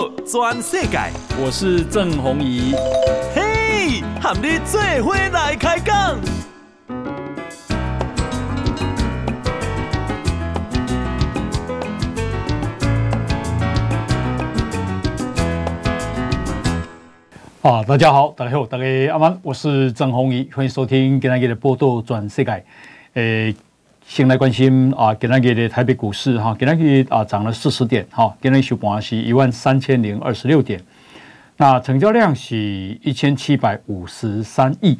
道全世界，我是郑宏仪。嘿，和你做伙来开讲。啊，大家好，大家好，大家阿曼，我是郑宏仪，欢迎收听今天的报道全世界。诶。先来关心啊，今天的台北股市哈，今天啊涨了四十点哈，今天收盘是一万三千零二十六点，那成交量是一千七百五十三亿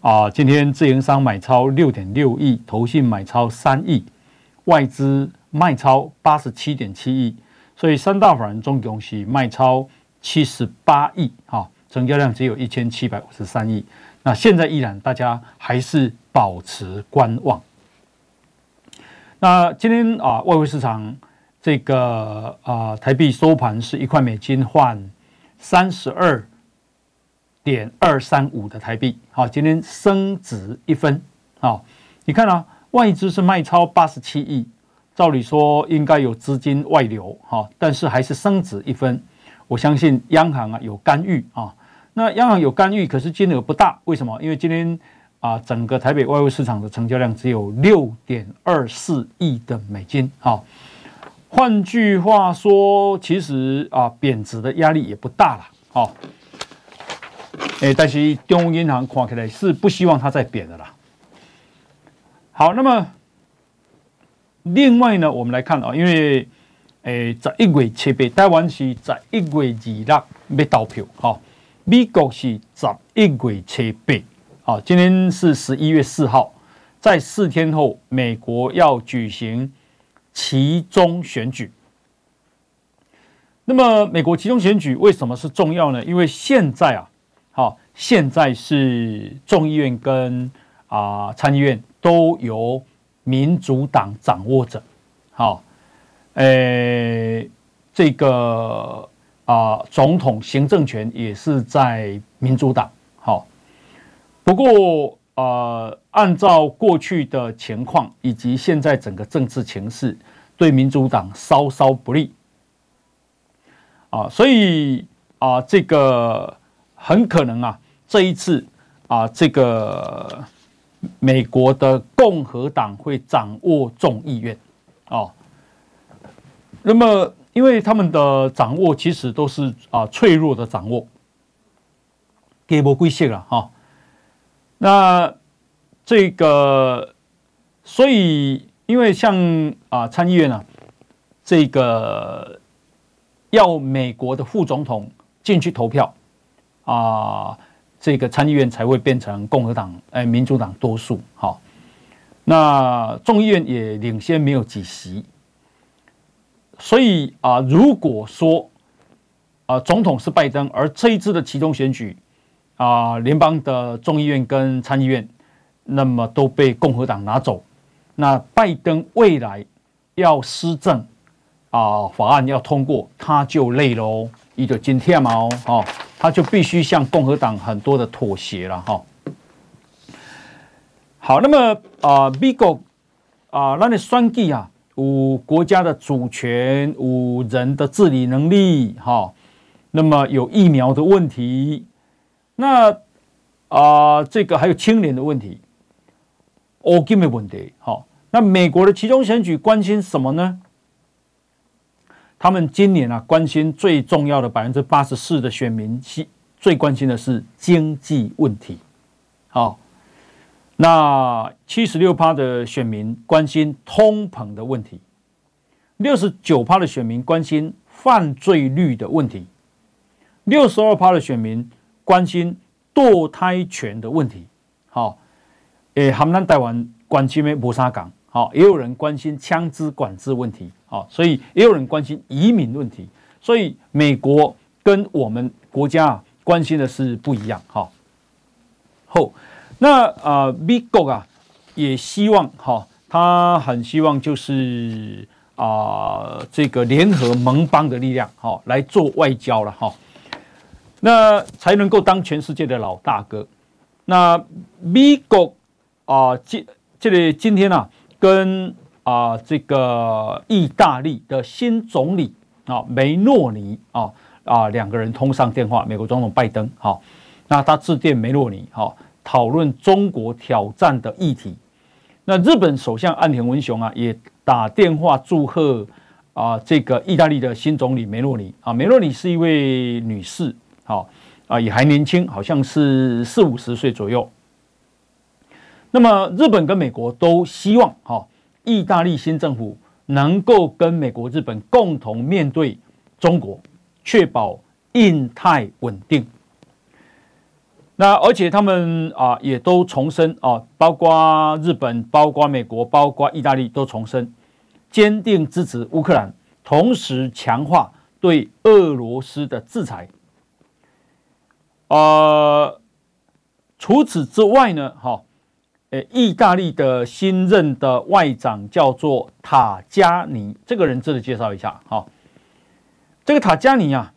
啊。今天自营商买超六点六亿，投信买超三亿，外资卖超八十七点七亿，所以三大法人总共是卖超七十八亿哈，成交量只有一千七百五十三亿。那现在依然大家还是保持观望。那今天啊，外汇市场这个啊，台币收盘是一块美金换三十二点二三五的台币。好，今天升值一分。好，你看啊，外资是卖超八十七亿，照理说应该有资金外流，哈，但是还是升值一分。我相信央行啊有干预啊。那央行有干预，可是金额不大，为什么？因为今天。啊，整个台北外汇市场的成交量只有六点二四亿的美金。好，换句话说，其实啊，贬值的压力也不大了。好，哎，但是中央银行看起来是不希望它再贬的啦。好，那么另外呢，我们来看啊，因为诶，十一月七八，台湾是十一月二六要投票。好，美国是十一月七八。好，今天是十一月四号，在四天后，美国要举行其中选举。那么，美国其中选举为什么是重要呢？因为现在啊，好，现在是众议院跟啊参议院都由民主党掌握着。好，诶，这个啊，总统行政权也是在民主党。不过，呃，按照过去的情况以及现在整个政治情势，对民主党稍稍不利啊，所以啊，这个很可能啊，这一次啊，这个美国的共和党会掌握众议院啊。那么，因为他们的掌握其实都是啊脆弱的掌握，给不归线了哈。那这个，所以因为像啊参议院啊，这个要美国的副总统进去投票啊，这个参议院才会变成共和党哎民主党多数。好，那众议院也领先没有几席，所以啊，如果说啊总统是拜登，而这一次的其中选举。啊，联邦的众议院跟参议院，那么都被共和党拿走。那拜登未来要施政啊，法案要通过，他就累喽，一个今天嘛哦，他就必须向共和党很多的妥协了哈。好，那么啊，美国啊，那你选举啊，五国家的主权，五人的治理能力哈，那么有疫苗的问题。那啊、这个还有青年的问题，欧金的问题，好。那美国的其中选举关心什么呢？他们今年啊，关心最重要的百分之八十四的选民是，最关心的是经济问题。好，那七十六趴的选民关心通膨的问题，六十九趴的选民关心犯罪率的问题，六十二趴的选民。关心堕胎权的问题，好，诶，他们台湾关心的没啥讲，好，也有人关心枪支管制问题，好，所以也有人关心移民问题，所以美国跟我们国家啊关心的是不一样，好，后，那啊，美国啊也希望，哈，他很希望就是啊，这个联合盟邦的力量，好，来做外交了，哈。那才能够当全世界的老大哥。那美国啊，今这里今天啊，跟啊这个意大利的新总理啊梅诺尼啊，啊两个人通上电话，美国总统拜登，好，那他致电梅诺尼，好，讨论中国挑战的议题。那日本首相岸田文雄啊，也打电话祝贺啊这个意大利的新总理梅诺尼啊，梅诺尼是一位女士，好啊也还年轻，好像是四五十岁左右。那么日本跟美国都希望哈，意大利新政府能够跟美国、日本共同面对中国，确保印太稳定。那而且他们啊也都重申啊，包括日本、包括美国、包括意大利都重申坚定支持乌克兰，同时强化对俄罗斯的制裁。呃，除此之外呢，哈。诶，意大利的新任的外长叫做塔加尼，这个人值得介绍一下哈。这个塔加尼啊，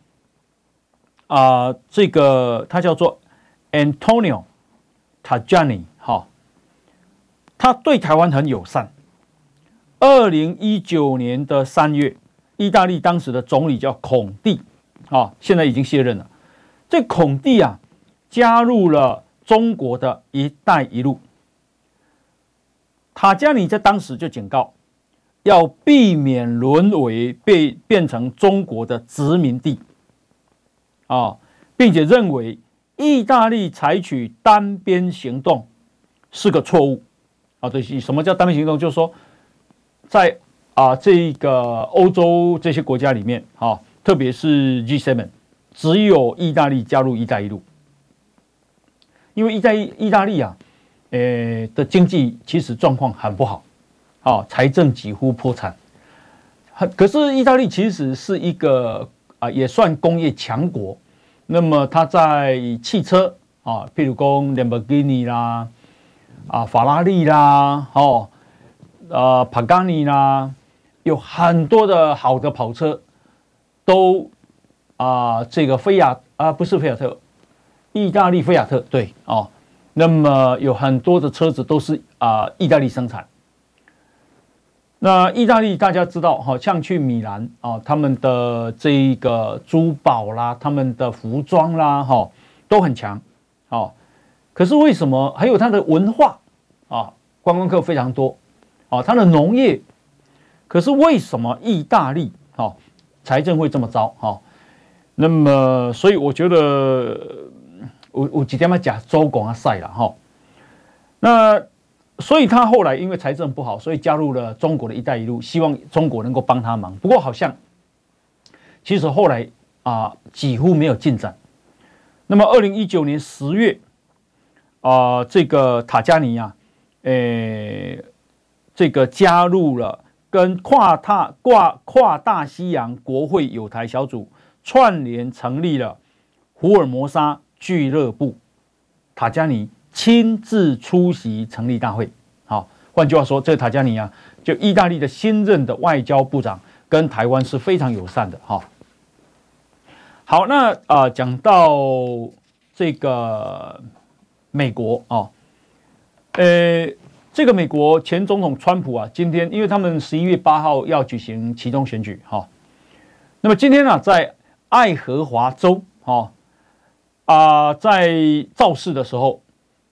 啊、这个他叫做 Antonio Tajani 哈，他对台湾很友善。二零一九年的三月，意大利当时的总理叫孔蒂啊，现在已经卸任了。这孔蒂啊，加入了中国的一带一路。塔加尼在当时就警告，要避免沦为被变成中国的殖民地，啊，并且认为意大利采取单边行动是个错误，啊，对，什么叫单边行动？就是说，在啊这个欧洲这些国家里面，啊，特别是 G7，只有意大利加入“一带一路”，因为意大意大利啊。呃的经济其实状况很不好，啊，财政几乎破产。可是意大利其实是一个啊，也算工业强国。那么它在汽车啊，譬如说兰博基尼啦，啊，法拉利啦，哦，呃，帕加尼啦，有很多的好的跑车，都啊，这个菲亚啊，不是菲亚特，意大利菲亚特，对，哦。那么有很多的车子都是啊，意大利生产。那意大利大家知道，好像去米兰啊，他们的这一个珠宝啦，他们的服装啦，哈，都很强。哦，可是为什么还有它的文化啊？观光客非常多啊，它的农业，可是为什么意大利啊财政会这么糟？哈，那么所以我觉得。我我几天要讲周广啊赛了哈，那所以他后来因为财政不好，所以加入了中国的一带一路，希望中国能够帮他忙。不过好像其实后来啊几乎没有进展。那么二零一九年十月啊，这个塔加尼啊，诶，这个加入了跟跨大跨跨大西洋国会友台小组串联成立了福尔摩沙。俱乐部，塔加尼亲自出席成立大会。好，换句话说，这个塔加尼啊，就意大利的新任的外交部长，跟台湾是非常友善的。哈，好，那啊，讲到这个美国啊，呃，这个美国前总统川普啊，今天因为他们十一月八号要举行其中选举，哈，那么今天呢，在爱荷华州，哈。啊、在造势的时候，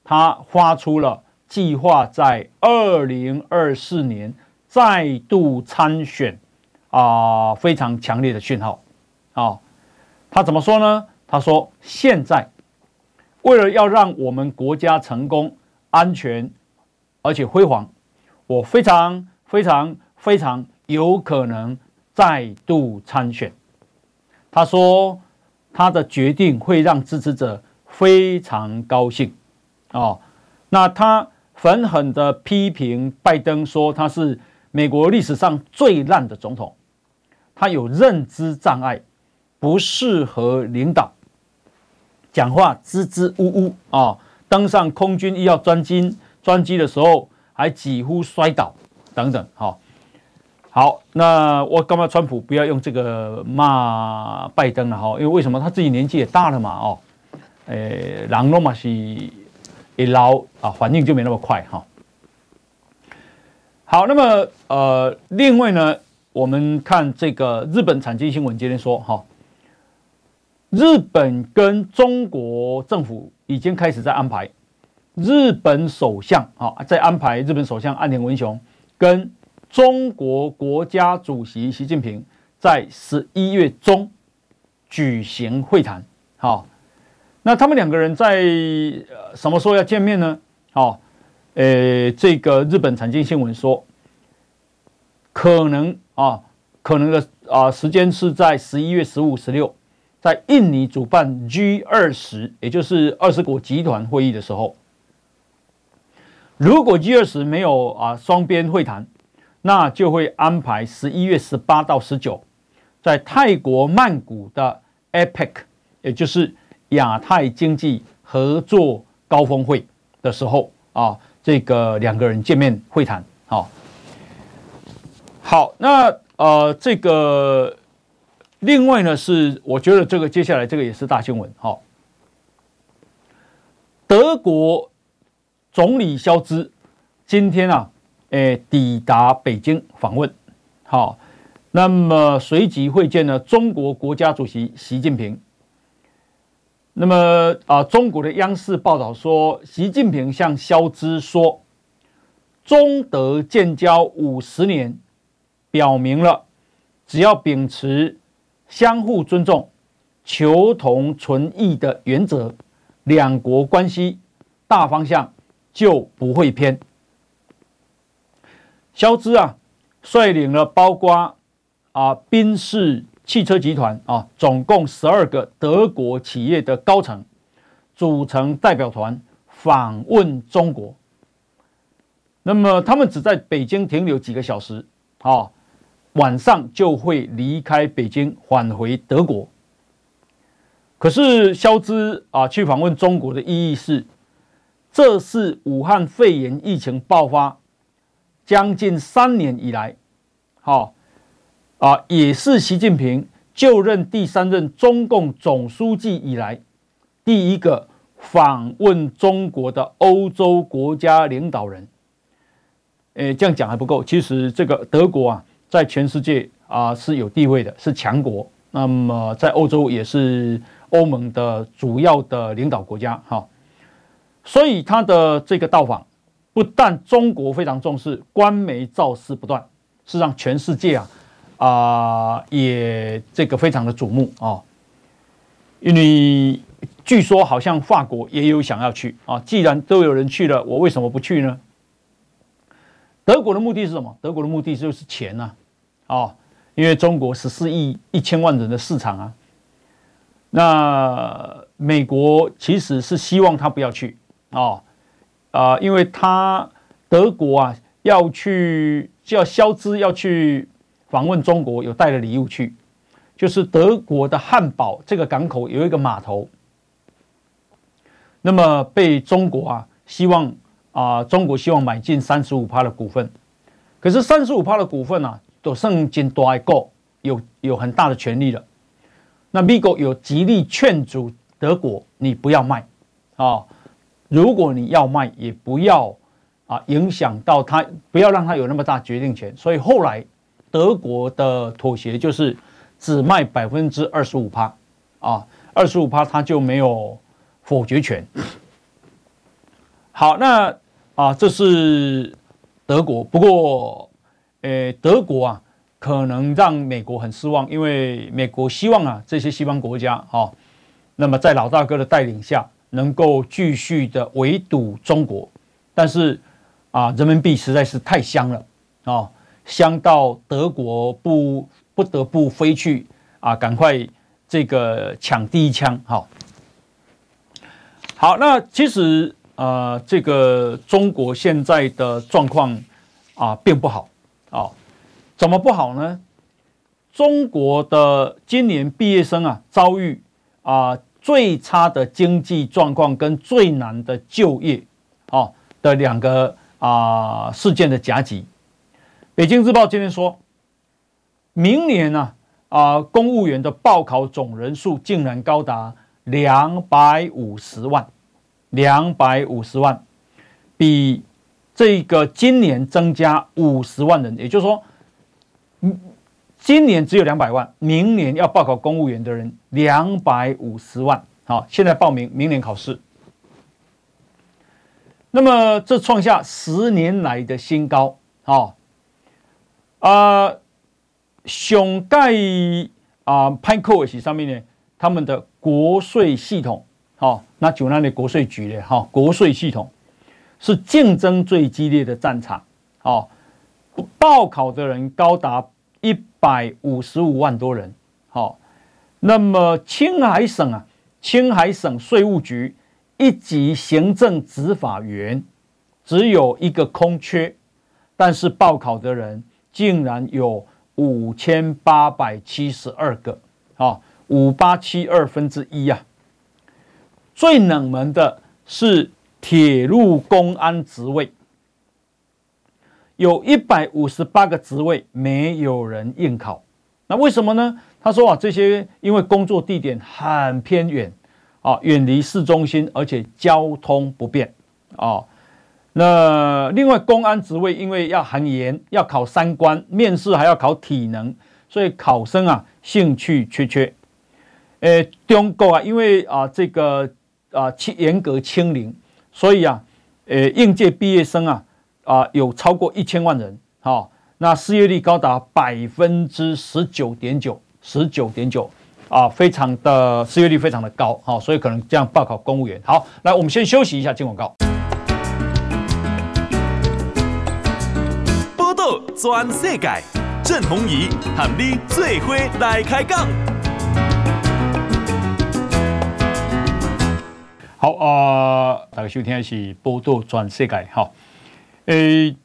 他发出了计划在二零二四年再度参选啊、非常强烈的讯号啊、他怎么说呢？他说：“现在为了要让我们国家成功、安全而且辉煌，我非常非常非常有可能再度参选。”他说。他的决定会让支持者非常高兴，哦，那他狠狠的批评拜登，说他是美国历史上最烂的总统，他有认知障碍，不适合领导，讲话支支吾吾啊，登上空军一号专机专机的时候还几乎摔倒等等，哈。好，那我干嘛川普不要用这个骂拜登了哈？因为为什么他自己年纪也大了嘛？哦，诶，人罗马是一老啊，反应就没那么快哈。好，那么呃，另外呢，我们看这个日本产经新闻今天说哈，日本跟中国政府已经开始在安排，日本首相啊在安排日本首相岸田文雄跟中国国家主席习近平在十一月中举行会谈。好，那他们两个人在什么时候要见面呢？好，呃，这个日本产经新闻说，可能啊，可能的啊时间是在十一月十五、十六。在印尼主办 G 二十，也就是二十国集团会议的时候，如果 G 二十没有啊双边会谈，那就会安排十一月十八到十九，在泰国曼谷的 APEC，也就是亚太经济合作高峰会的时候啊，这个两个人见面会谈。好，好，那呃这个。另外呢，是我觉得这个接下来这个也是大新闻。好，德国总理肖兹今天啊，诶，抵达北京访问。好，那么随即会见了中国国家主席习近平。那么啊，中国的央视报道说，习近平向肖兹说，中德建交五十年，表明了只要秉持。相互尊重、求同存异的原则，两国关系大方向就不会偏。肖兹啊，率领了包括啊宾士汽车集团啊，总共十二个德国企业的高层，组成代表团访问中国。那么他们只在北京停留几个小时啊。晚上就会离开北京，返回德国。可是肖兹啊，去访问中国的意义是，这是武汉肺炎疫情爆发将近三年以来，好啊，也是习近平就任第三任中共总书记以来第一个访问中国的欧洲国家领导人。诶，这样讲还不够，其实这个德国啊。在全世界啊是有地位的，是强国。那么在欧洲也是欧盟的主要的领导国家哈。所以他的这个到访，不但中国非常重视，官媒造势不断，是让全世界啊啊也这个非常的瞩目啊。因为据说好像法国也有想要去啊，既然都有人去了，我为什么不去呢？德国的目的是什么？德国的目的就是钱呐。哦，因为中国十四亿一千万人的市场啊，那美国其实是希望他不要去哦，啊，因为他德国啊要去叫肖兹要去访问中国，有带了礼物去，就是德国的汉堡这个港口有一个码头，那么被中国啊希望啊中国希望买进三十五趴的股份，可是三十五趴的股份呢、啊？都圣经多爱国有有很大的权利了，那米 go 有极力劝阻德国，你不要卖啊！如果你要卖，也不要啊影响到他，不要让他有那么大决定权。所以后来德国的妥协就是只卖百分之二十五趴啊，二十五趴他就没有否决权。好，那啊这是德国，不过。诶，德国啊，可能让美国很失望，因为美国希望啊，这些西方国家哈、哦，那么在老大哥的带领下，能够继续的围堵中国，但是啊，人民币实在是太香了啊、香到德国不不得不飞去啊，赶快这个抢第一枪哈、好，那其实啊，这个中国现在的状况啊，并不好。啊，怎么不好呢？中国的今年毕业生啊，遭遇啊最差的经济状况跟最难的就业，哦的两个啊事件的夹击。北京日报今天说，明年呢啊公务员的报考总人数竟然高达两百五十万，两百五十万，比。这个今年增加五十万人，也就是说，嗯，今年只有两百万，明年要报考公务员的人两百五十万。好，现在报名，明年考试。那么这创下十年来的新高。好，啊，熊盖啊，潘克西上面呢，他们的国税系统，好，那就那里国税局的哈，国税系统是竞争最激烈的战场。好，报考的人高达一百五十五万多人。好，那么青海省啊。青海省税务局一级行政执法员只有一个空缺，但是报考的人竟然有五千八百七十二个，啊，五八七二分之一呀。最冷门的是铁路公安职位，有一百五十八个职位没有人应考，那为什么呢？他说啊，这些因为工作地点很偏远，啊，远离市中心，而且交通不便，啊，那另外公安职位因为要很严，要考三关，面试还要考体能，所以考生啊兴趣缺缺。诶，中国啊，因为啊这个啊严严格清零，所以啊，诶应届毕业生啊啊有超过一千万人，啊，那失业率高达百分之十九点九。十九点九啊，非常的失业率非常的高，好，所以可能这样报考公务员。好，来我们先休息一下，进广告。报道全世界，郑弘仪和你做伙来开讲。好啊、呃，大家收听的是报道全世界，好，诶。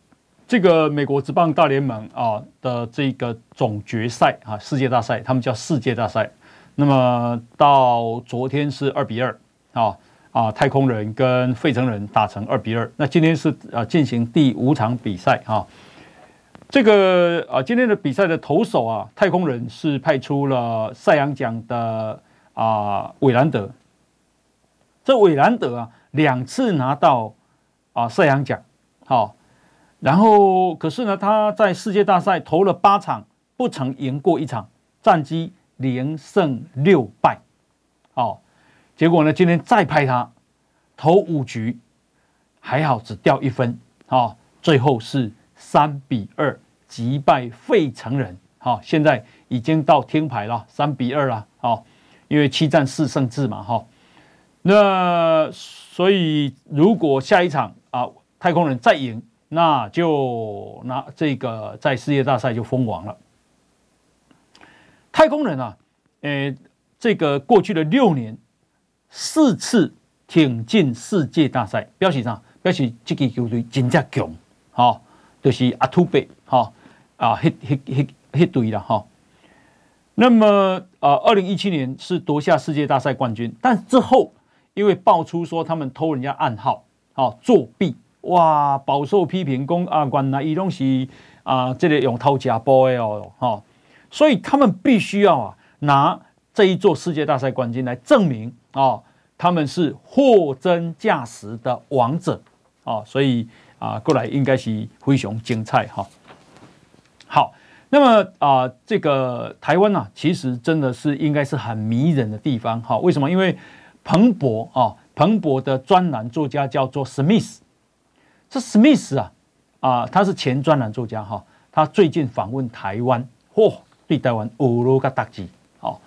这个美国职棒大联盟啊的这个总决赛啊，世界大赛，他们叫世界大赛。那么到昨天是二比二啊啊，太空人跟费城人打成二比二。那今天是啊进行第五场比赛啊。这个啊今天的比赛的投手啊，太空人是派出了赛扬奖的啊韦兰德。这韦兰德啊两次拿到啊赛扬奖，好。然后，可是呢，他在世界大赛投了八场，不曾赢过一场，战绩连胜六败。哦，结果呢，今天再派他投五局，还好只掉一分。哦，最后是三比二击败费城人。好，现在已经到听牌了，三比二了。哦，因为七战四胜制嘛。哈，那所以如果下一场啊，太空人再赢。那就拿这个在世界大赛就封王了。太空人啊，诶，这个过去的六年四次挺进世界大赛，表示上表示这个球队真正强，哈，就是阿土伯，哈啊，迄迄迄迄队了哈。那么啊，二零一七年是夺下世界大赛冠军，但之后因为爆出说他们偷人家暗号，啊，作弊。哇，饱受批评，讲啊，原来伊拢是啊，这个用偷吃步的哦，哈，所以他们必须要啊拿这一座世界大赛冠军来证明啊，他们是货真价实的王者啊，所以啊，过来应该是非常精彩哈。好，那么啊，这个台湾啊，其实真的是应该是很迷人的地方哈。为什么？因为彭博啊，彭博的专栏作家叫做史密斯。这史密斯啊，啊，他是前专栏作家哈，他最近访问台湾，嚯、哦，对台湾欧罗个打击，哦，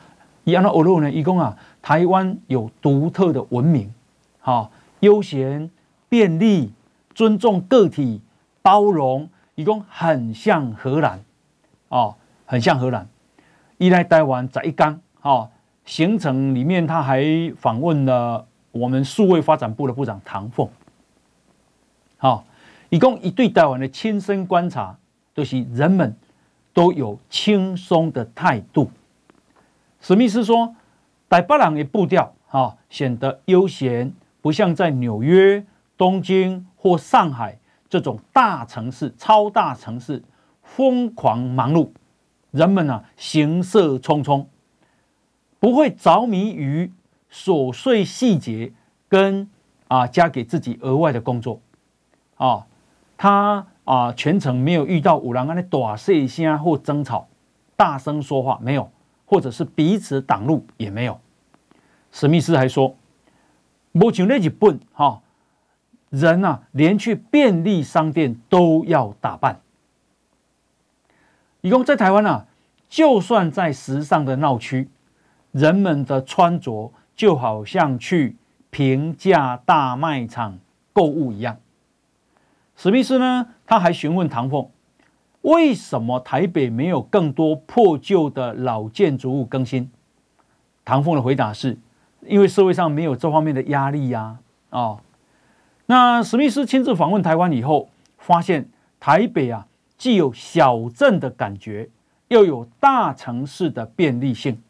一样的欧罗呢，一共啊，台湾有独特的文明，好，悠闲、便利、尊重个体、包容，一共很像荷兰，哦，很像荷兰。一来台湾在一刚，哦，行程里面他还访问了我们数位发展部的部长唐凤。好，一共一对台湾的亲身观察，就是人们都有轻松的态度。史密斯说，台北人的步调哈显得悠闲，不像在纽约、东京或上海这种大城市、超大城市疯狂忙碌，人们啊行色匆匆，不会着迷于琐碎细节跟啊加给自己额外的工作。啊、哦，他啊全程没有遇到五郎安的大细声或争吵，大声说话，没有，或者是彼此挡路也没有。史密斯还说，目前那日本哈人啊，连去便利商店都要打扮。一共在台湾啊，就算在时尚的闹区，人们的穿着就好像去平价大卖场购物一样。史密斯呢，他还询问唐凤，为什么台北没有更多破旧的老建筑物更新？唐凤的回答是，因为社会上没有这方面的压力呀。哦，那史密斯亲自访问台湾以后，发现台北啊，既有小镇的感觉，又有大城市的便利性，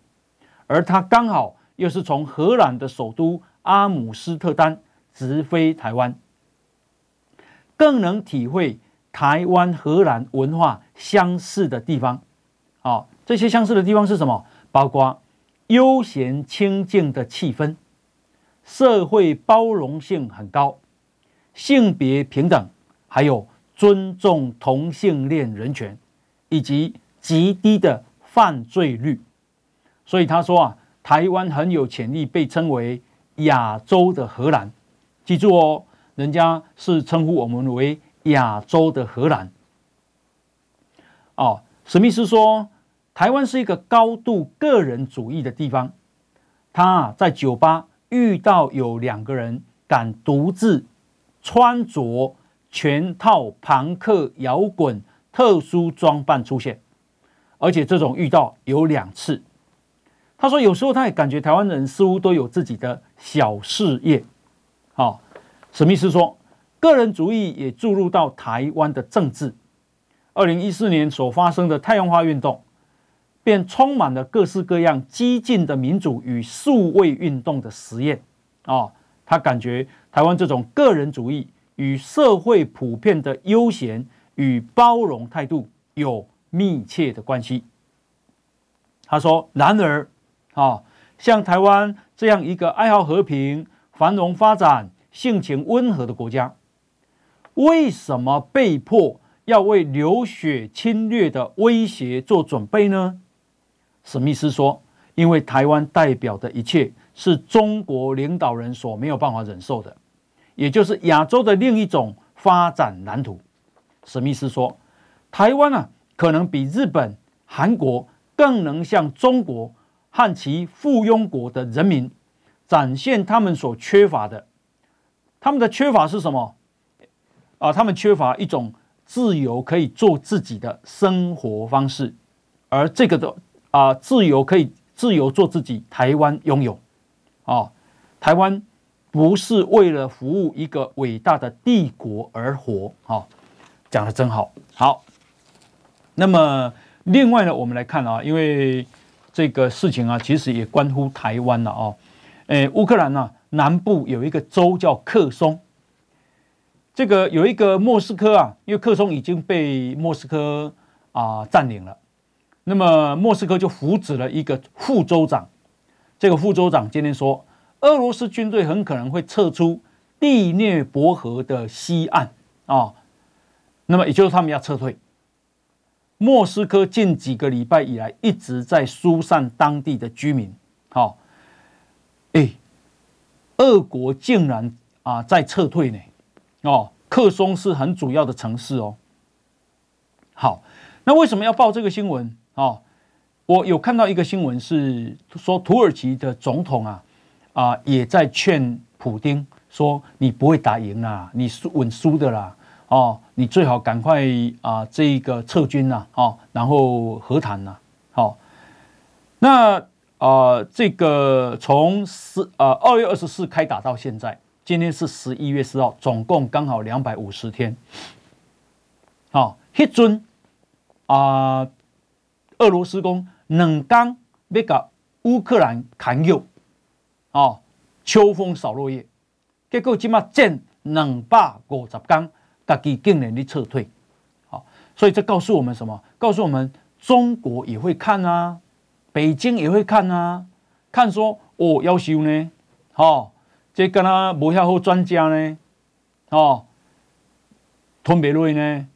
而他刚好又是从荷兰的首都阿姆斯特丹直飞台湾。更能体会台湾荷兰文化相似的地方，啊，这些相似的地方是什么？包括悠闲清静的气氛，社会包容性很高，性别平等，还有尊重同性恋人权，以及极低的犯罪率。所以他说啊，台湾很有潜力被称为亚洲的荷兰。记住哦。人家是称呼我们为亚洲的荷兰。哦，史密斯说，台湾是一个高度个人主义的地方。他在酒吧遇到有两个人敢独自穿着全套朋克摇滚特殊装扮出现，而且这种遇到有两次。他说，有时候他也感觉台湾人似乎都有自己的小事业。好。史密斯说：“个人主义也注入到台湾的政治。二零一四年所发生的太阳花运动，便充满了各式各样激进的民主与数位运动的实验。啊，他感觉台湾这种个人主义与社会普遍的悠闲与包容态度有密切的关系。他说：然而，啊，像台湾这样一个爱好和平、繁荣发展。”性情温和的国家，为什么被迫要为流血侵略的威胁做准备呢？史密斯说：“因为台湾代表的一切是中国领导人所没有办法忍受的，也就是亚洲的另一种发展蓝图。”史密斯说：“台湾啊，可能比日本、韩国更能向中国和其附庸国的人民展现他们所缺乏的。”他们的缺乏是什么？啊，他们缺乏一种自由，可以做自己的生活方式，而这个的啊，自由可以自由做自己。台湾拥有，啊，台湾不是为了服务一个伟大的帝国而活。啊，讲的真好。好，那么另外呢，我们来看啊，因为这个事情啊，其实也关乎台湾了啊。诶，乌克兰呢？南部有一个州叫克松，这个有一个莫斯科啊，因为克松已经被莫斯科啊占领了，那么莫斯科就扶植了一个副州长，这个副州长今天说，俄罗斯军队很可能会撤出第聂伯河的西岸。啊，那么也就是他们要撤退。莫斯科近几个礼拜以来一直在疏散当地的居民，好，俄国竟然啊在撤退呢，哦，克松是很主要的城市哦。好，那为什么要报这个新闻？哦，我有看到一个新闻是说土耳其的总统啊啊也在劝普丁说，你不会打赢啦，你输稳输的啦，哦，你最好赶快啊这个撤军呐，哦，然后和谈呐，好，那。啊、呃，这个从十呃二月二十四开打到现在，今天是十一月四号，总共刚好两百五十天。好、哦，一尊啊，俄罗斯公冷刚那个乌克兰砍友，哦，秋风扫落叶，结果今嘛见两百五十天，自己竟然的撤退。好、哦，所以这告诉我们什么？告诉我们中国也会看啊。北京也会看啊，看说哦，要求呢，哦，这跟他无遐好专家呢，哦，吞别瑞呢，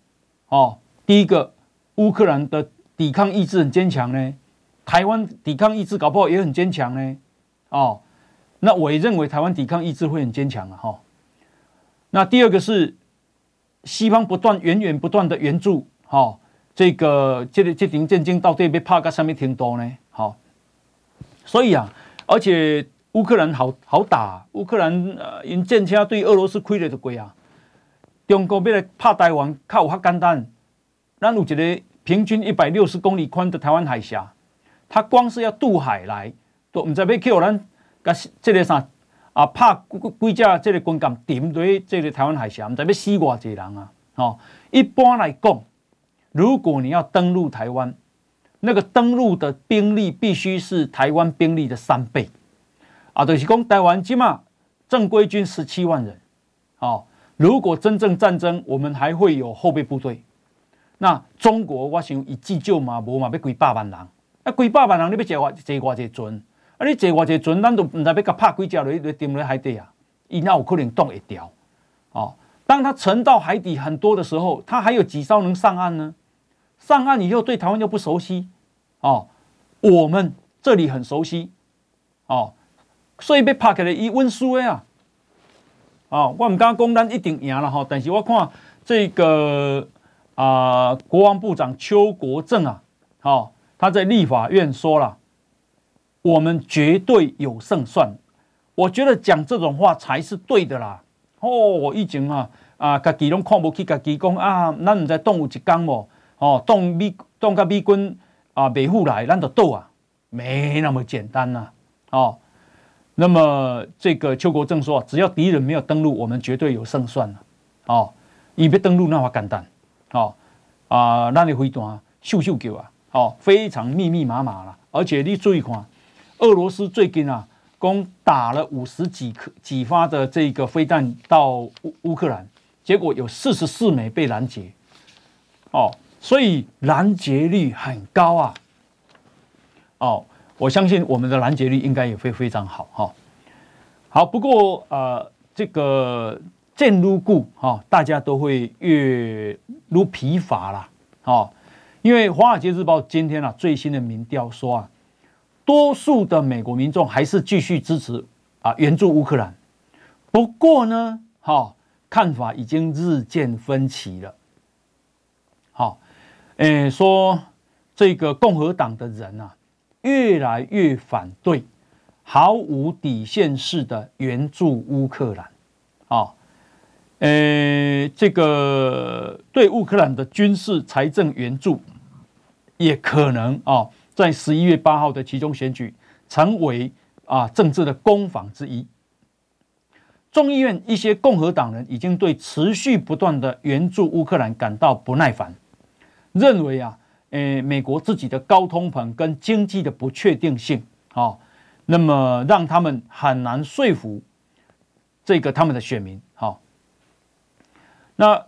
哦，第一个乌克兰的抵抗意志很坚强呢？台湾抵抗意志搞不好也很坚强呢？哦，那我也认为台湾抵抗意志会很坚强啊！哈，那第二个是西方不断源源不断的援助，哈，这个这个这场战争到底被拍到什么程度呢？所以啊，而且乌克兰好好打，乌克兰呃因战车对俄罗斯亏了就贵啊，中国要来拍台湾靠有较简单，咱有一个平均一百六十公里宽的台湾海峡。他光是要渡海来，都唔知要叫咱甲这个啥啊，拍几架这个军舰沉在这个台湾海峡，唔知要死偌济人啊！哦，一般来讲，如果你要登陆台湾，那个登陆的兵力必须是台湾兵力的三倍啊！就是讲台湾起码正规军十七万人，哦，如果真正战争，我们还会有后备部队。那中国我想以急救嘛，无嘛要几百万人。啊，几百万人你要坐偌坐偌济船？啊，你坐偌济船，咱都唔知要甲拍几只落去沉落海底啊？伊哪有可能动会掉？哦，当它沉到海底很多的时候，它还有几艘能上岸呢？上岸以后对台湾又不熟悉哦，我们这里很熟悉哦，所以被拍起来伊温书的啊！哦，我唔敢讲咱一定赢了哈，但是我看这个啊、国防部长邱国正啊，哦。他在立法院说了：“我们绝对有胜算。”我觉得讲这种话才是对的啦。哦，我以前啊啊，家己拢看不起家己，讲啊，咱唔知动有一天哦，哦，动美动个美军啊，维护来，咱就斗啊，没那么简单呐、啊。哦，那么这个邱国正说，只要敌人没有登陆，我们绝对有胜算了。哦，伊要登陆那么简单。哦啊，咱的飞弹咻咻叫啊。哦，非常密密麻麻了，而且你注意看，俄罗斯最近啊，共打了五十几颗几发的这个飞弹到乌乌克兰，结果有四十四枚被拦截，哦，所以拦截率很高啊，哦，我相信我们的拦截率应该也会非常好哈、哦。好，不过呃，这个渐愈久哈，大家都会越如疲乏了，哦。因为《华尔街日报》今天啊最新的民调说啊，多数的美国民众还是继续支持啊援助乌克兰。不过呢，哈看法已经日渐分歧了。诶说这个共和党的人啊越来越反对毫无底线式的援助乌克兰。啊，诶这个对乌克兰的军事财政援助。也可能啊，在十一月八号的其中选举成为啊政治的攻防之一。众议院一些共和党人已经对持续不断的援助乌克兰感到不耐烦，认为啊，诶，美国自己的高通膨跟经济的不确定性啊，那么让他们很难说服这个他们的选民。好，那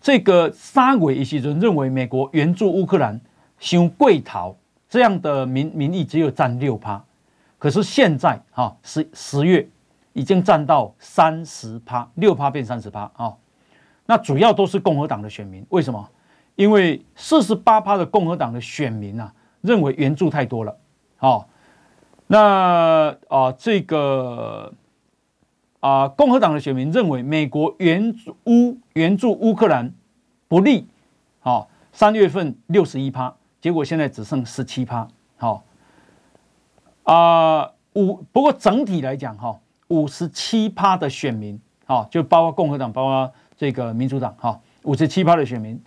这个沙伟一些人认为美国援助乌克兰。修贵逃这样的民民意只有占六趴，可是现在哈十十月已经占到三十趴，六趴变三十趴啊。那主要都是共和党的选民，为什么？因为四十八趴的共和党的选民啊，认为援助太多了。好，那啊这个啊共和党的选民认为美国援助乌援助乌克兰不利。好，三月份六十一趴。结果现在只剩十七趴，好啊五。不过整体来讲，哈，五十七趴的选民，哈，就包括共和党，包括这个民主党，哈，五十七趴的选民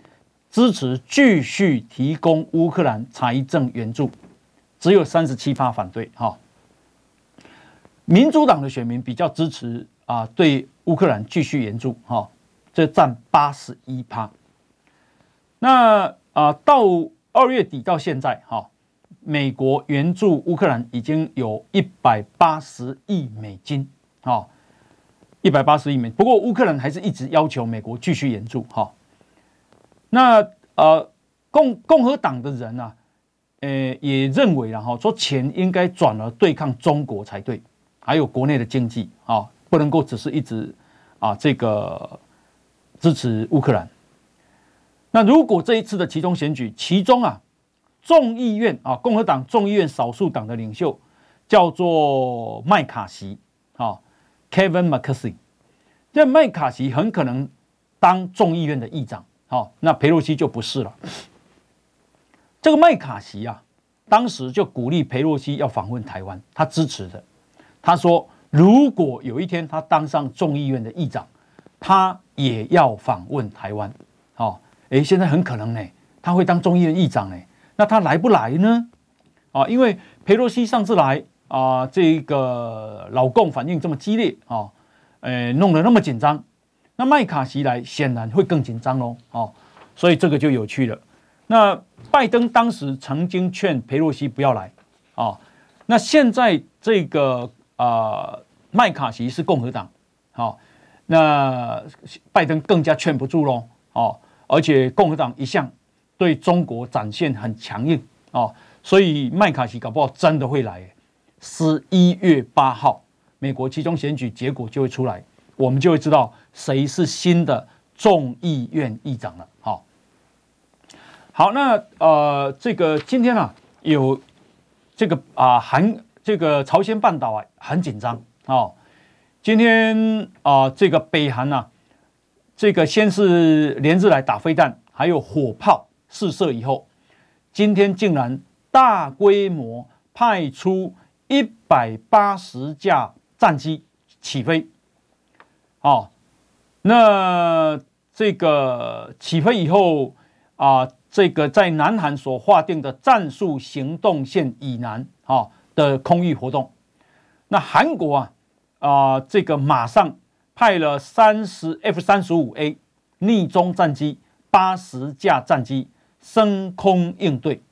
支持继续提供乌克兰财政援助，只有三十七趴反对，哈。民主党的选民比较支持啊，对乌克兰继续援助，哈，这占八十一趴。那啊到。二月底到现在，哈，美国援助乌克兰已经有一百八十亿美金，哈，一百八十亿美金。不过乌克兰还是一直要求美国继续援助，哈。那呃，共共和党的人呢，呃，也认为了哈，说钱应该转而对抗中国才对，还有国内的经济啊，不能够只是一直啊这个支持乌克兰。那如果这一次的其中选举，其中啊众议院啊，共和党众议院少数党的领袖叫做麦卡锡啊，Kevin McCarthy。这麦卡锡很可能当众议院的议长，好，那裴洛西就不是了。这个麦卡锡啊，当时就鼓励裴洛西要访问台湾，他支持的。他说，如果有一天他当上众议院的议长，他也要访问台湾。好，诶，现在很可能呢，他会当众议院议长呢。那他来不来呢？啊，因为裴洛西上次来啊，这个老共反应这么激烈啊。呃，弄得那么紧张，那麦卡锡来显然会更紧张喽，哦，所以这个就有趣了。那拜登当时曾经劝裴洛西不要来，哦，那现在这个啊、麦卡锡是共和党，好、哦，那拜登更加劝不住喽，哦，而且共和党一向对中国展现很强硬，哦，所以麦卡锡搞不好真的会来，十一月八号。美国期中选举结果就会出来，我们就会知道谁是新的众议院议长了。好，好，那呃，这个今天啊，有这个啊，韩这个朝鲜半岛啊，很紧张哦。今天啊，这个北韩呐，这个先是连日来打飞弹，还有火炮试射以后，今天竟然大规模派出一百八十架。战机起飞，哦，那这个起飞以后啊，这个在南韩所划定的战术行动线以南啊的空域活动，那韩国啊啊，这个马上派了三十 F 三十五 A 逆中战机八十架战机升空应对，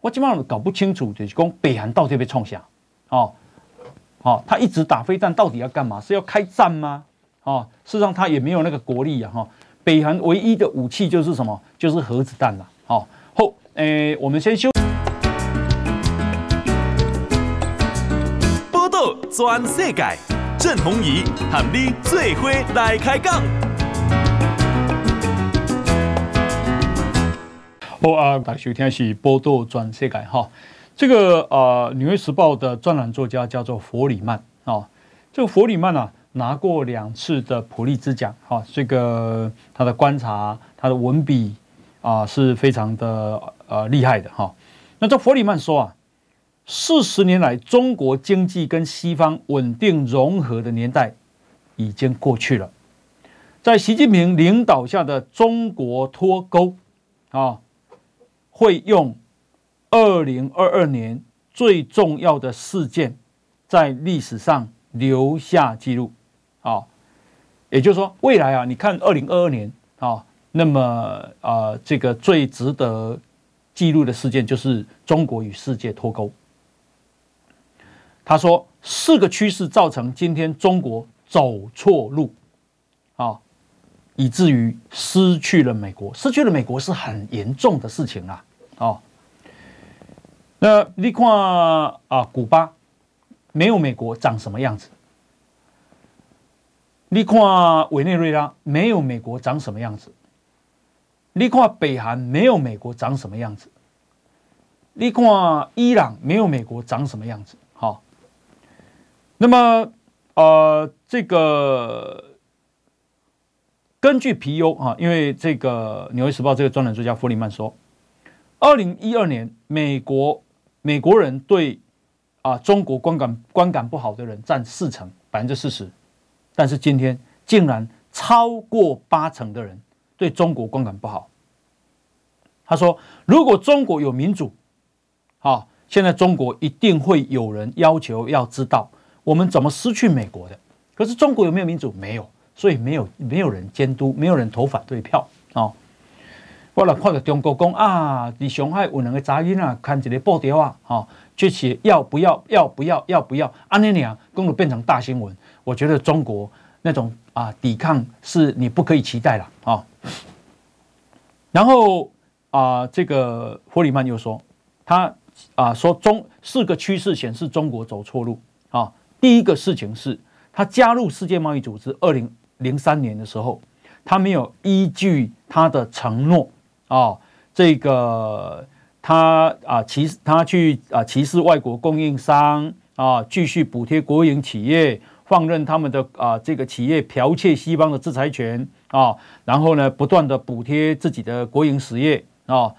我基本上搞不清楚，就是讲北韩到底被冲下哦。哦，他一直打飞弹，到底要干嘛？是要开战吗？哦，事实上他也没有那个国力啊！哈，北韩唯一的武器就是什么？就是核子弹了。好，后，诶，我们先休。报道全世界，郑弘仪喊你最伙来开讲。好啊，大家收听是报道全世界哈。这个呃，《纽约时报》的专栏作家叫做弗里曼啊、哦。这个弗里曼啊，拿过两次的普利兹奖哈。这个他的观察，他的文笔啊，是非常的呃厉害的哈、那这弗里曼说啊，四十年来，中国经济跟西方稳定融合的年代已经过去了，在习近平领导下的中国脱钩啊，会用。二零二二年最重要的事件，在历史上留下记录，啊，也就是说，未来啊，你看二零二二年啊，那么啊，这个最值得记录的事件就是中国与世界脱钩。他说，四个趋势造成今天中国走错路，啊，以至于失去了美国，失去了美国是很严重的事情啊，啊。那你看啊，古巴没有美国长什么样子？你看委内瑞拉没有美国长什么样子？你看北韩没有美国长什么样子？你看伊朗没有美国长什么样子？好，那么呃，这个根据皮尤啊，因为这个《纽约时报》这个专栏作家弗里曼说，二零一二年美国。美国人对啊中国观感观感不好的人占四成百分之四十，但是今天竟然超过八成的人对中国观感不好。他说：“如果中国有民主，啊，现在中国一定会有人要求要知道我们怎么失去美国的。可是中国有没有民主？没有，所以没有没有人监督，没有人投反对票啊。”我来看到中国讲啊，在上海有两个杂音啊，看一个报条啊，哈，就是要不要，要不要，要不要，安尼俩，公路变成大新闻。我觉得中国那种啊抵抗是你不可以期待了啊。然后啊，这个弗里曼又说，他啊说中四个趋势显示中国走错路啊。第一个事情是他加入世界贸易组织二零零三年的时候，他没有依据他的承诺。啊、这个他啊歧他去啊歧视外国供应商啊，继续补贴国营企业，放任他们的啊这个企业剽窃西方的制裁权啊，然后呢不断的补贴自己的国营实业啊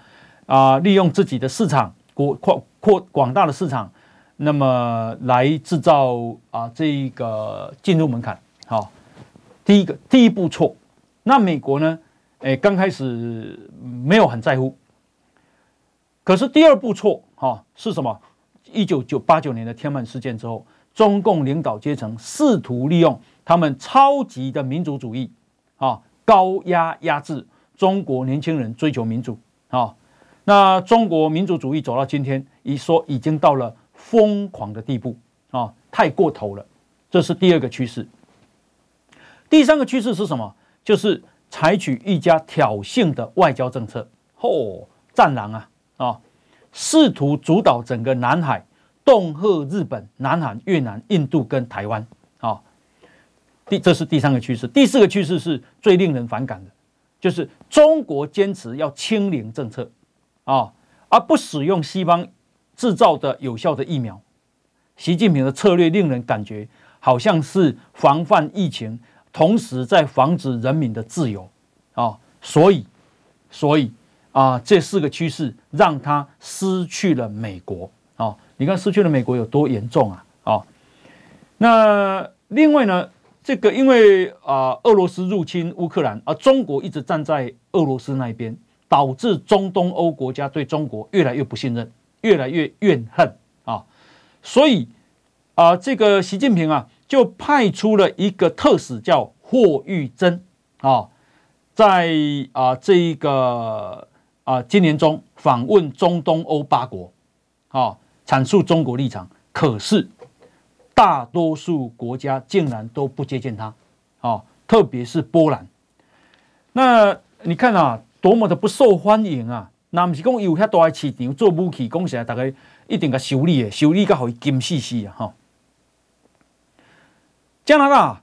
啊，利用自己的市场国扩扩广大的市场，那么来制造啊这一个进入门槛。好，第一个第一步错，那美国呢？诶，刚开始没有很在乎，可是第二步错哈是什么？一九九八九年的天安门事件之后，中共领导阶层试图利用他们超级的民族主义啊，高压压制中国年轻人追求民主啊。那中国民族主义走到今天，一说已经到了疯狂的地步啊，太过头了。这是第二个趋势。第三个趋势是什么？就是采取一家挑衅的外交政策。嚯，战狼啊啊！试图主导整个南海，恫吓日本、南韩、越南、印度跟台湾啊。第，这是第三个趋势。第四个趋势是最令人反感的，就是中国坚持要清零政策啊，而不使用西方制造的有效的疫苗。习近平的策略令人感觉好像是防范疫情。同时在防止人民的自由啊，所以，所以啊，这四个趋势让他失去了美国啊。你看失去了美国有多严重啊？啊，那另外呢，这个因为啊，俄罗斯入侵乌克兰，而中国一直站在俄罗斯那一边，导致中东欧国家对中国越来越不信任，越来越怨恨啊。所以啊，这个习近平啊。就派出了一个特使叫霍玉珍啊，在啊这一个啊今年中访问中东欧八国啊，阐述中国立场。可是大多数国家竟然都不接见他啊，特别是波兰。那你看啊，多么的不受欢迎啊！那不是讲有遐大的市场做武器，讲起来大概一定个修理，修理个好金细细啊哈。加拿大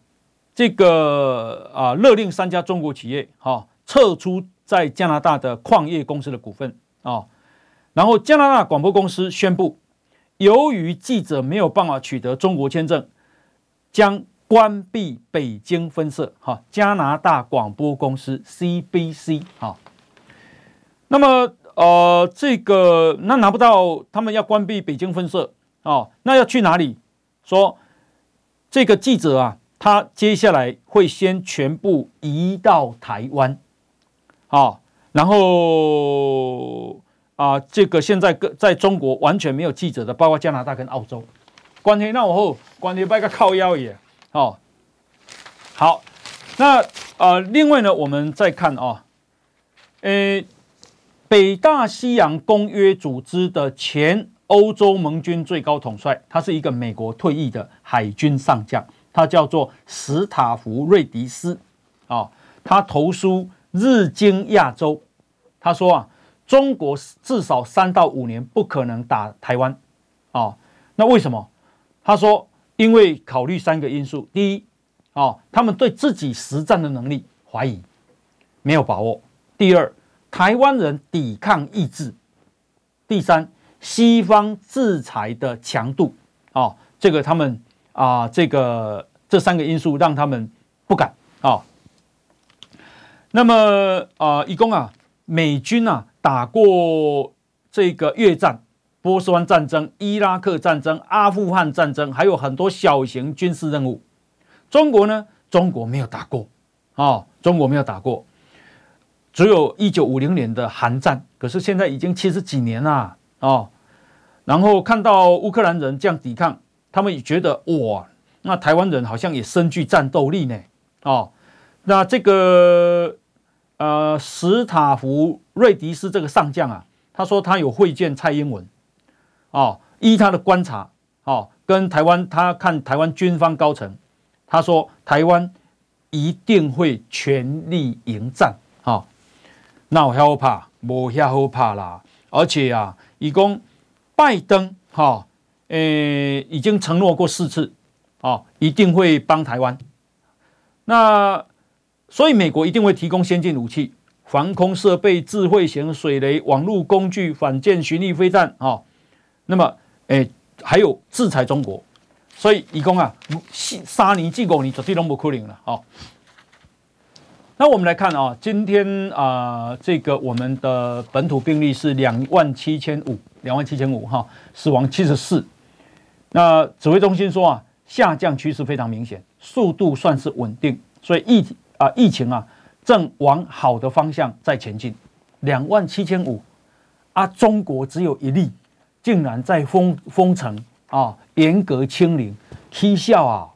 这个啊，勒令三家中国企业哈撤出在加拿大的矿业公司的股份啊，然后加拿大广播公司宣布，由于记者没有办法取得中国签证，将关闭北京分社哈。加拿大广播公司 CBC 哈，那么呃，这个那拿不到，他们要关闭北京分社啊，那要去哪里？说。这个记者啊，他接下来会先全部移到台湾，啊，然后啊，这个现在个在中国完全没有记者的，包括加拿大跟澳洲，关系那我后关系拜个靠腰也，哦，好，那啊，另外呢，我们再看啊，呃，北大西洋公约组织的前。欧洲盟军最高统帅，他是一个美国退役的海军上将，他叫做史塔福·瑞迪斯。啊。他投书日经亚洲，他说啊，中国至少三到五年不可能打台湾啊。那为什么？他说，因为考虑三个因素：第一，啊，他们对自己实战的能力怀疑，没有把握；第二，台湾人抵抗意志；第三。西方制裁的强度啊，这个他们啊，这个这三个因素让他们不敢啊。那么啊，一共啊，美军啊打过这个越战、波斯湾战争、伊拉克战争、阿富汗战争，还有很多小型军事任务。中国呢，中国没有打过啊，中国没有打过，只有一九五零年的韩战。可是现在已经七十几年了。哦，然后看到乌克兰人这样抵抗，他们也觉得哇，那台湾人好像也深具战斗力呢。哦，那这个呃史塔福瑞迪斯这个上将啊，他说他有会见蔡英文，哦，依他的观察，哦，跟台湾他看台湾军方高层，他说台湾一定会全力迎战。哦，那我还好怕，我还好怕啦，而且啊。以供拜登哈，呃，已经承诺过四次，哦，一定会帮台湾。那所以美国一定会提供先进武器，防空设备、智慧型水雷、网络工具、反舰巡弋飞弹啊。那么，诶，还有制裁中国。所以，以讲啊，三年至五年绝对都不可能了啊。那我们来看啊，今天啊，这个我们的本土病例是两万七千五，两万七千五哈，死亡七十四。那指挥中心说啊，下降趋势非常明显，速度算是稳定，所以疫啊疫情啊。正往好的方向在前进，两万七千五啊，中国只有一例，竟然在封封城啊，严格清零，蹊跷啊！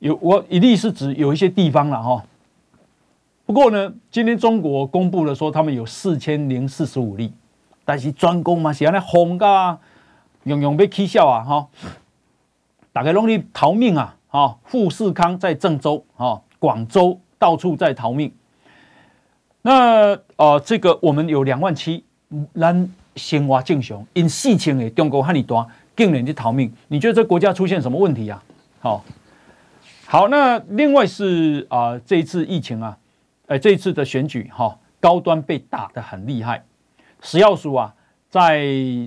有我一例是指有一些地方了哈。不过呢，今天中国公布了说他们有四千零四十五例，但是专攻嘛，是安尼轰噶，用用被蹊跷啊哈！大概容易逃命啊！哈，富士康在郑州啊，广州到处在逃命。那呃，这个我们有两万七，咱生活正常，因事情诶，中国和你大，竟然去逃命，你觉得这国家出现什么问题呀？好，好，那另外是啊、呃，这一次疫情啊，呃，这一次的选举哈、哦，高端被打得很厉害，食药署啊，在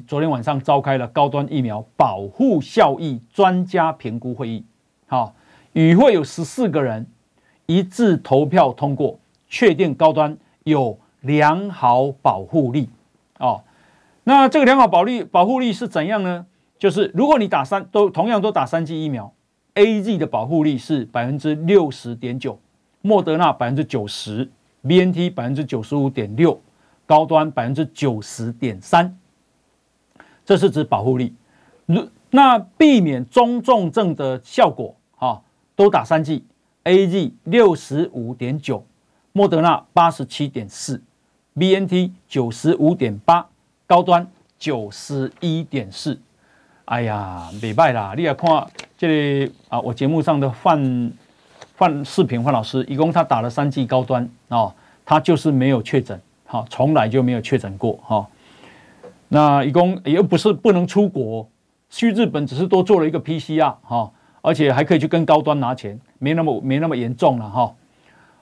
昨天晚上召开了高端疫苗保护效益专家评估会议，好、与会有十四个人一致投票通过，确定高端。有良好保护力哦，那这个良好保力保护力是怎样呢？就是如果你打三都同样都打三剂疫苗，AZ 的保护力是百分之六十点九，莫德纳百分之九十，BNT 百分之九十五点六，高端百分之九十点三，这是指保护力。如那避免中重症的效果啊，都打三剂，AZ 六十五点九。莫德纳八十七点四，BNT 九十五点八，高端九十一点四。哎呀，美败啦！你也看这里啊，我节目上的范范视频范老师，一共他打了三剂高端哦，他就是没有确诊，好，从来就没有确诊过哈。那一共又不是不能出国，去日本只是多做了一个 PCR 哈，而且还可以去跟高端拿钱，没那么没那么严重了哈。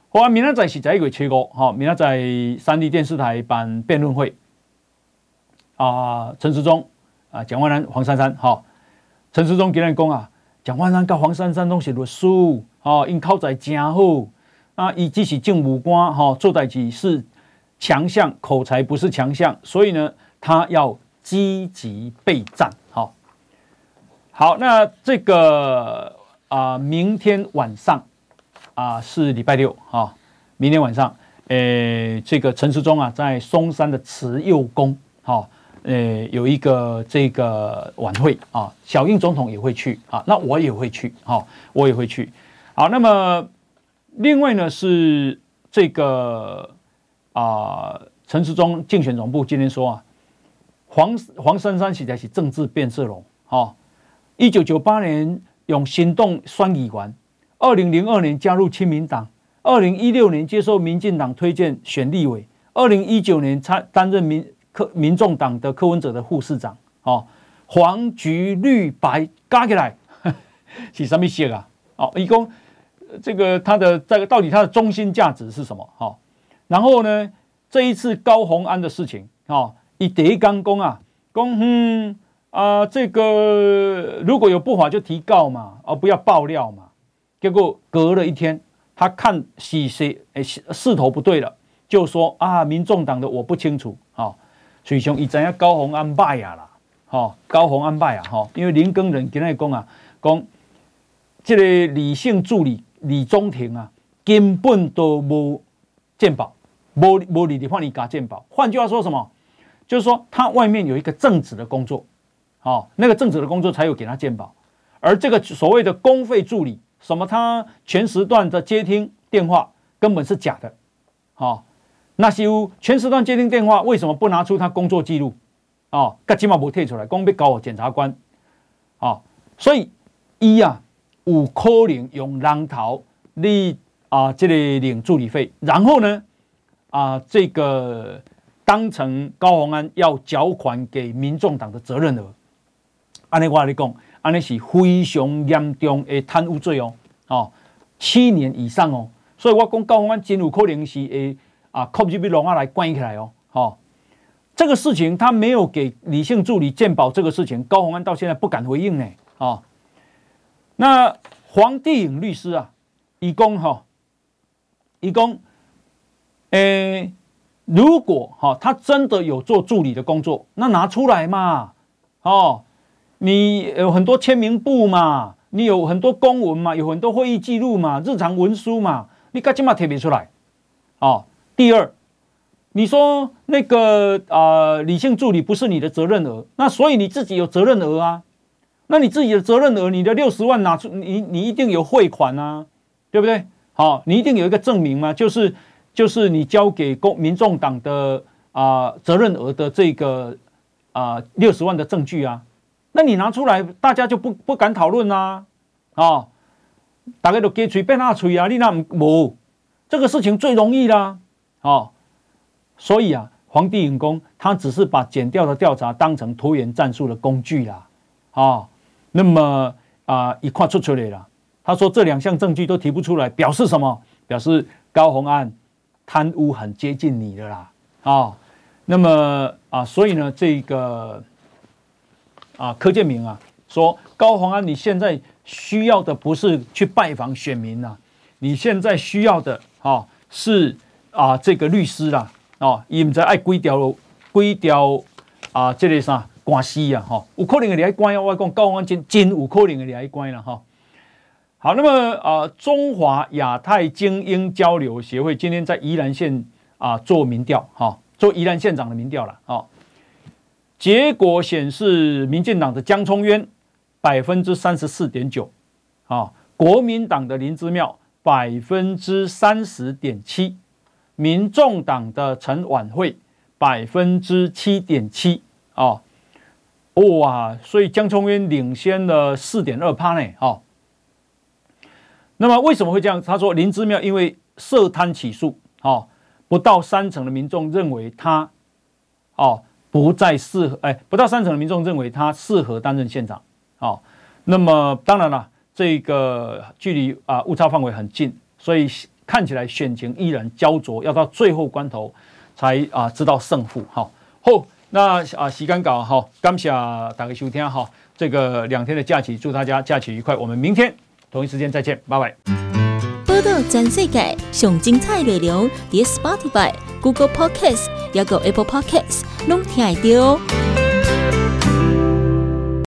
好啊，明仔载是十一个切割，哈，明仔载三立电视台办辩论会，啊，陈时中啊，蒋万安、黄珊珊，哈，陈时中今日讲啊，蒋万安跟黄珊珊都是律师，哦，因口才真好，啊，伊只是政务官，哈，做代志是强项，口才不是强项，所以呢，他要积极备战，好，那这个啊，明天晚上。啊，是礼拜六啊，明天晚上，诶，这个陈时中啊，在松山的慈幼宫，哈，诶，有一个这个晚会啊，小英总统也会去啊，那我也会去，哈，我也会去。好，那么另外呢是这个啊，陈时中竞选总部今天说啊，黄黄珊珊实在是政治变色龙，哈，一九九八年用行动双语完。二零零二年加入亲民党，二零一六年接受民进党推荐选立委，二零一九年参担任民科民众党的柯文哲的副市长。哦，黄橘绿白加起来是什么色啊？哦，一共这个他的这个到底他的中心价值是什么？哈，然后呢，这一次高虹安的事情，哦，以第一刚公啊，公嗯啊，这个如果有不法就提告嘛，而不要爆料嘛。结果隔了一天，他看是谁诶势头不对了，就说啊，民众党的我不清楚，好，所以兄一知影高虹安败呀啦，好，高虹安败啊，哈，因为林耕仁跟他讲啊，讲这个李姓助理李宗廷啊，根本都无鉴保，无无理的话你搞健保，换句话说什么？就是说他外面有一个正职的工作，好，那个正职的工作才有给他健保，而这个所谓的公费助理。什么？他全时段的接听电话根本是假的，好，那些全时段接听电话为什么不拿出他工作记录？哦，干起码不退出来，光被搞我检察官，啊，所以一呀，有可能用人头你啊，这里领助理费，然后呢，啊，这个当成高虹安要缴款给民众党的责任额，按你话来讲。安尼是非常严重的贪污罪哦，哦，七年以上哦，所以我讲高虹安真有可能是诶啊，扣住被龙啊来关起来哦，哦，这个事情他没有给李姓助理鉴保，这个事情高宏安到现在不敢回应呢，哦，那黄帝颖律师啊，以公哈，以公，诶，如果哈他真的有做助理的工作，那拿出来嘛，哦，你有很多签名簿嘛，你有很多公文嘛，有很多会议记录嘛，日常文书嘛，你赶紧嘛贴别出来，哦。第二，你说那个啊、呃，李姓助理不是你的责任额，那所以你自己有责任额啊？那你自己的责任额，你的六十万拿出，你你一定有汇款啊，对不对？好，你一定有一个证明嘛，就是就是你交给公民众党的啊、呃、责任额的这个啊六十万的证据啊，那你拿出来，大家就不不敢讨论啦，啊，大家都给嘴变大嘴啊，你那无这个事情最容易啦。哦，所以啊，黄帝颖公他只是把减掉的调查当成拖延战术的工具啦，啊、哦，那么啊一块出出来了，他说这两项证据都提不出来，表示什么？表示高虹安贪污很接近你的啦，啊、哦，那么啊，所以呢，这个啊柯建铭啊说高虹安你现在需要的不是去拜访选民呐、啊，你现在需要的啊、是。啊，这个律师啦，哦，伊唔知爱几条几条啊，这个啥官司啊，哈，有可能会来关啊，我讲高虹安真真有可能会来关了哈。好，那么啊，中华亚太精英交流协会今天在宜兰县啊做民调，哈，做宜兰县长的民调了，哦，结果显示，民进党的江聪渊百分之三十四点九，啊，国民党的林之妙百分之三十点七。民众党的陈琬惠百分之七点七啊，哇！所以江聪渊领先了四点二趴呢，哦。那么为什么会这样？他说林之妙因为涉贪起诉，哦，不到三成的民众认为他，哦，不再适合，哎，不到三成的民众认为他适合担任县长，哦。那么当然了，这个距离啊误差范围很近，所以。看起来选情依然焦灼，要到最后关头才啊知道胜负。好，好，那啊时间到哈，感谢大家收听哈。这个两天的假期，祝大家假期愉快。我们明天同一时间再见，拜拜。报道全世界上精彩内容，点 Spotify、Google Podcast 还有 Apple Podcasts，拢听得到。